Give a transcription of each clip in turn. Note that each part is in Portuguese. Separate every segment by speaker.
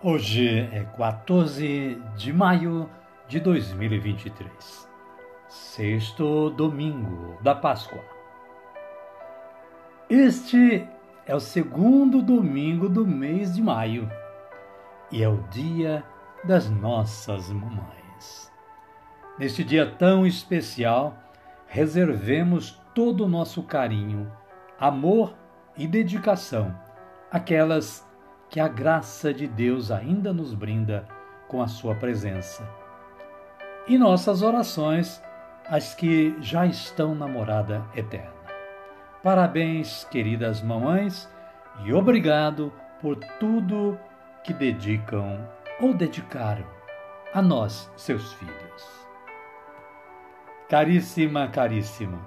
Speaker 1: Hoje é 14 de maio de 2023, sexto domingo da Páscoa. Este é o segundo domingo do mês de maio e é o dia das nossas mamães. Neste dia tão especial, reservemos todo o nosso carinho, amor e dedicação àquelas que a graça de Deus ainda nos brinda com a Sua presença. E nossas orações, as que já estão na morada eterna. Parabéns, queridas mamães, e obrigado por tudo que dedicam ou dedicaram a nós, seus filhos. Caríssima, caríssimo,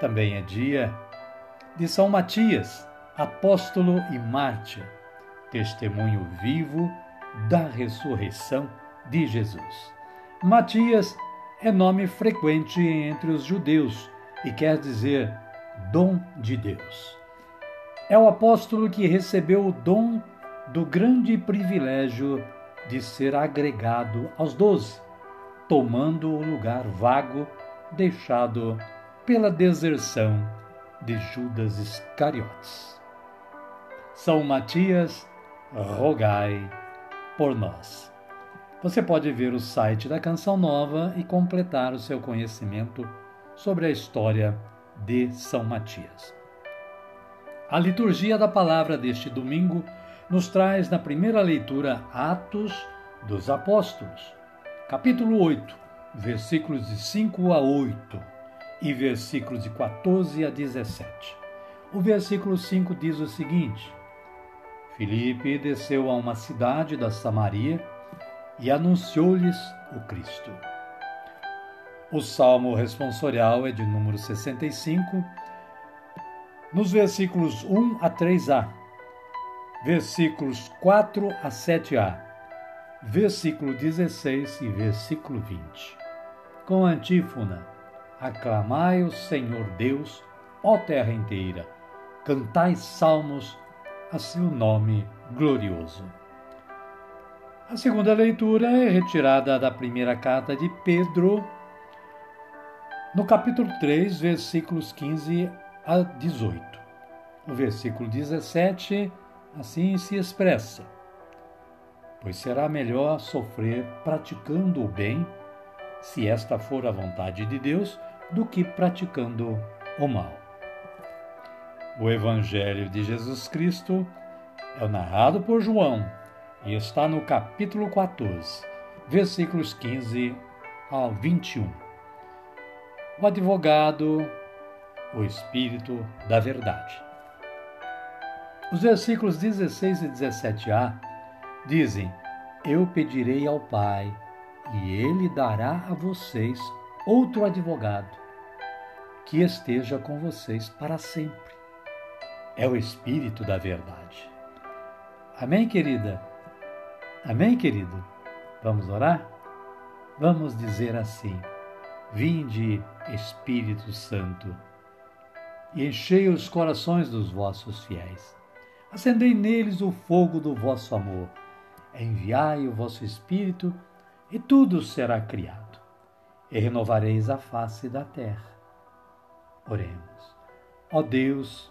Speaker 1: também é dia de São Matias, apóstolo e mártir testemunho vivo da ressurreição de Jesus. Matias é nome frequente entre os judeus e quer dizer dom de Deus. É o apóstolo que recebeu o dom do grande privilégio de ser agregado aos doze, tomando o lugar vago deixado pela deserção de Judas Iscariotes. São Matias rogai por nós. Você pode ver o site da Canção Nova e completar o seu conhecimento sobre a história de São Matias. A liturgia da palavra deste domingo nos traz na primeira leitura Atos dos Apóstolos, capítulo 8, versículos de 5 a 8 e versículos de 14 a 17. O versículo 5 diz o seguinte: Filipe desceu a uma cidade da Samaria e anunciou-lhes o Cristo. O salmo responsorial é de número 65, nos versículos 1 a 3a, versículos 4 a 7a, versículo 16 e versículo 20. Com antífona: Aclamai o Senhor Deus, ó terra inteira, cantai salmos a seu nome glorioso. A segunda leitura é retirada da primeira carta de Pedro, no capítulo 3, versículos 15 a 18. O versículo 17 assim se expressa: Pois será melhor sofrer praticando o bem, se esta for a vontade de Deus, do que praticando o mal. O Evangelho de Jesus Cristo é narrado por João e está no capítulo 14, versículos 15 ao 21. O advogado, o Espírito da Verdade. Os versículos 16 e 17a dizem: Eu pedirei ao Pai, e ele dará a vocês outro advogado, que esteja com vocês para sempre é o Espírito da Verdade. Amém, querida? Amém, querido? Vamos orar? Vamos dizer assim: Vinde, Espírito Santo, e enchei os corações dos vossos fiéis. Acendei neles o fogo do vosso amor. Enviai o vosso Espírito, e tudo será criado, e renovareis a face da terra. Oremos. Ó Deus,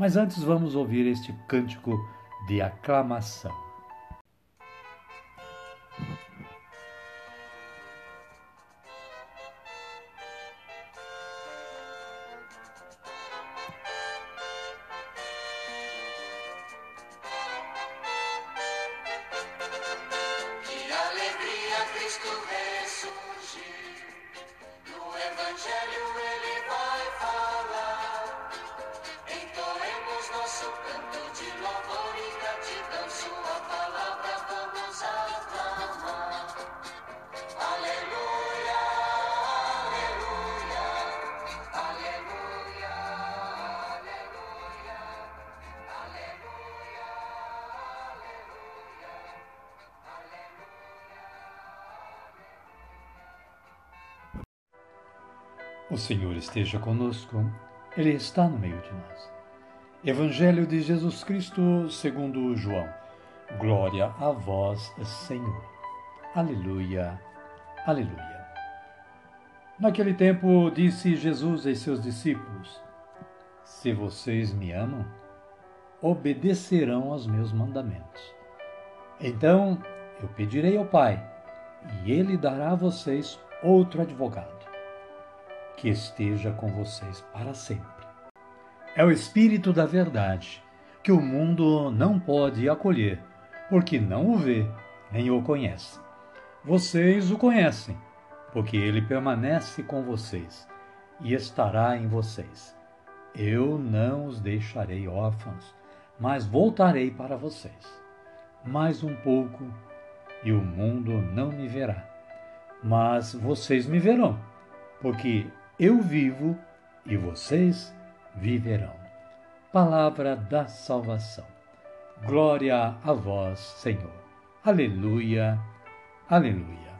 Speaker 1: Mas antes vamos ouvir este cântico de aclamação. O Senhor esteja conosco, Ele está no meio de nós. Evangelho de Jesus Cristo segundo João. Glória a vós, Senhor. Aleluia, aleluia. Naquele tempo disse Jesus a seus discípulos: Se vocês me amam, obedecerão aos meus mandamentos. Então eu pedirei ao Pai, e ele dará a vocês outro advogado que esteja com vocês para sempre. É o Espírito da Verdade, que o mundo não pode acolher, porque não o vê nem o conhece. Vocês o conhecem, porque ele permanece com vocês e estará em vocês. Eu não os deixarei órfãos, mas voltarei para vocês. Mais um pouco e o mundo não me verá, mas vocês me verão, porque eu vivo e vocês viverão. Palavra da salvação. Glória a vós, Senhor. Aleluia, aleluia.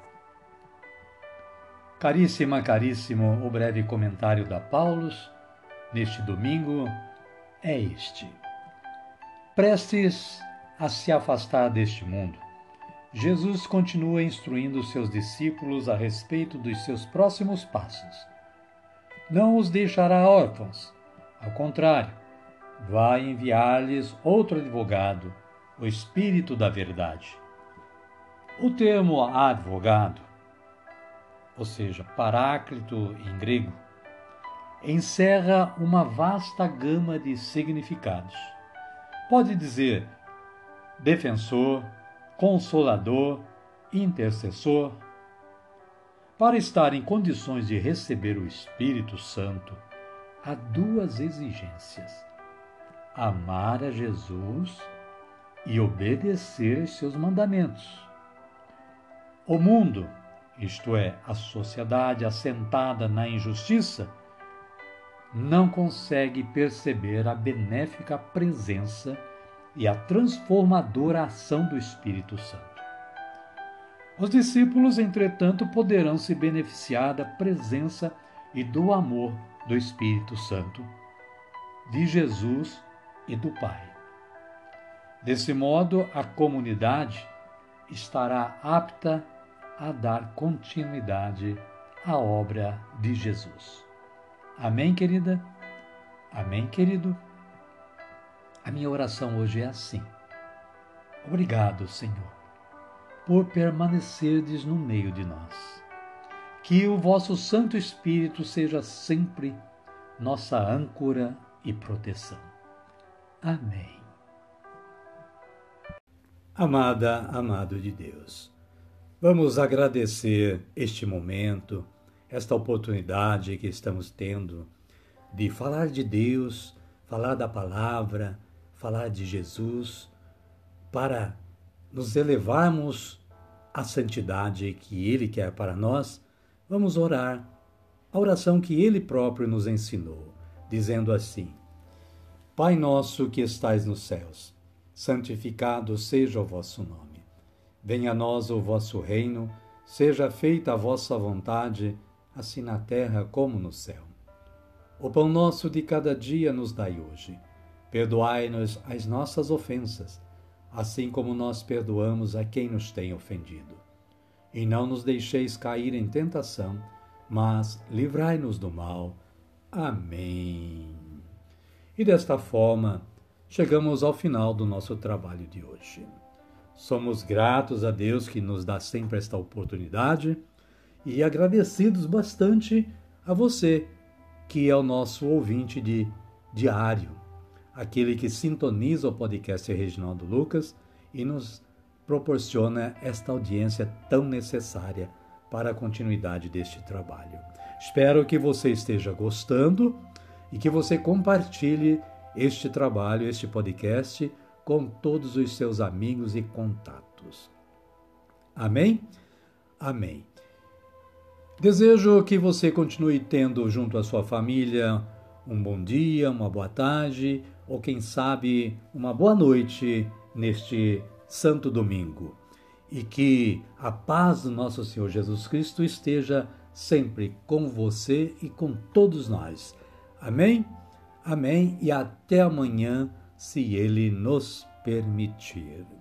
Speaker 1: Caríssima, caríssimo, o breve comentário da Paulus neste domingo é este. Prestes a se afastar deste mundo, Jesus continua instruindo seus discípulos a respeito dos seus próximos passos não os deixará órfãos. Ao contrário, vai enviar-lhes outro advogado, o Espírito da Verdade. O termo advogado, ou seja, paráclito em grego, encerra uma vasta gama de significados. Pode dizer defensor, consolador, intercessor, para estar em condições de receber o Espírito Santo, há duas exigências: amar a Jesus e obedecer seus mandamentos. O mundo, isto é, a sociedade assentada na injustiça, não consegue perceber a benéfica presença e a transformadora ação do Espírito Santo. Os discípulos, entretanto, poderão se beneficiar da presença e do amor do Espírito Santo, de Jesus e do Pai. Desse modo, a comunidade estará apta a dar continuidade à obra de Jesus. Amém, querida? Amém, querido? A minha oração hoje é assim. Obrigado, Senhor por permanecerdes no meio de nós. Que o vosso Santo Espírito seja sempre nossa âncora e proteção. Amém. Amada, amado de Deus, vamos agradecer este momento, esta oportunidade que estamos tendo de falar de Deus, falar da palavra, falar de Jesus, para nos elevarmos à santidade que Ele quer para nós, vamos orar a oração que Ele próprio nos ensinou, dizendo assim: Pai nosso que estais nos céus, santificado seja o vosso nome. Venha a nós o vosso reino, Seja feita a vossa vontade, assim na terra como no céu. O pão nosso de cada dia nos dai hoje. Perdoai-nos as nossas ofensas, assim como nós perdoamos a quem nos tem ofendido. E não nos deixeis cair em tentação, mas livrai-nos do mal. Amém. E desta forma, chegamos ao final do nosso trabalho de hoje. Somos gratos a Deus que nos dá sempre esta oportunidade e agradecidos bastante a você, que é o nosso ouvinte de diário, aquele que sintoniza o podcast Reginaldo Lucas e nos proporciona esta audiência tão necessária para a continuidade deste trabalho. Espero que você esteja gostando e que você compartilhe este trabalho, este podcast com todos os seus amigos e contatos. Amém? Amém. Desejo que você continue tendo junto à sua família um bom dia, uma boa tarde ou, quem sabe, uma boa noite neste Santo Domingo. E que a paz do nosso Senhor Jesus Cristo esteja sempre com você e com todos nós. Amém? Amém e até amanhã se Ele nos permitir.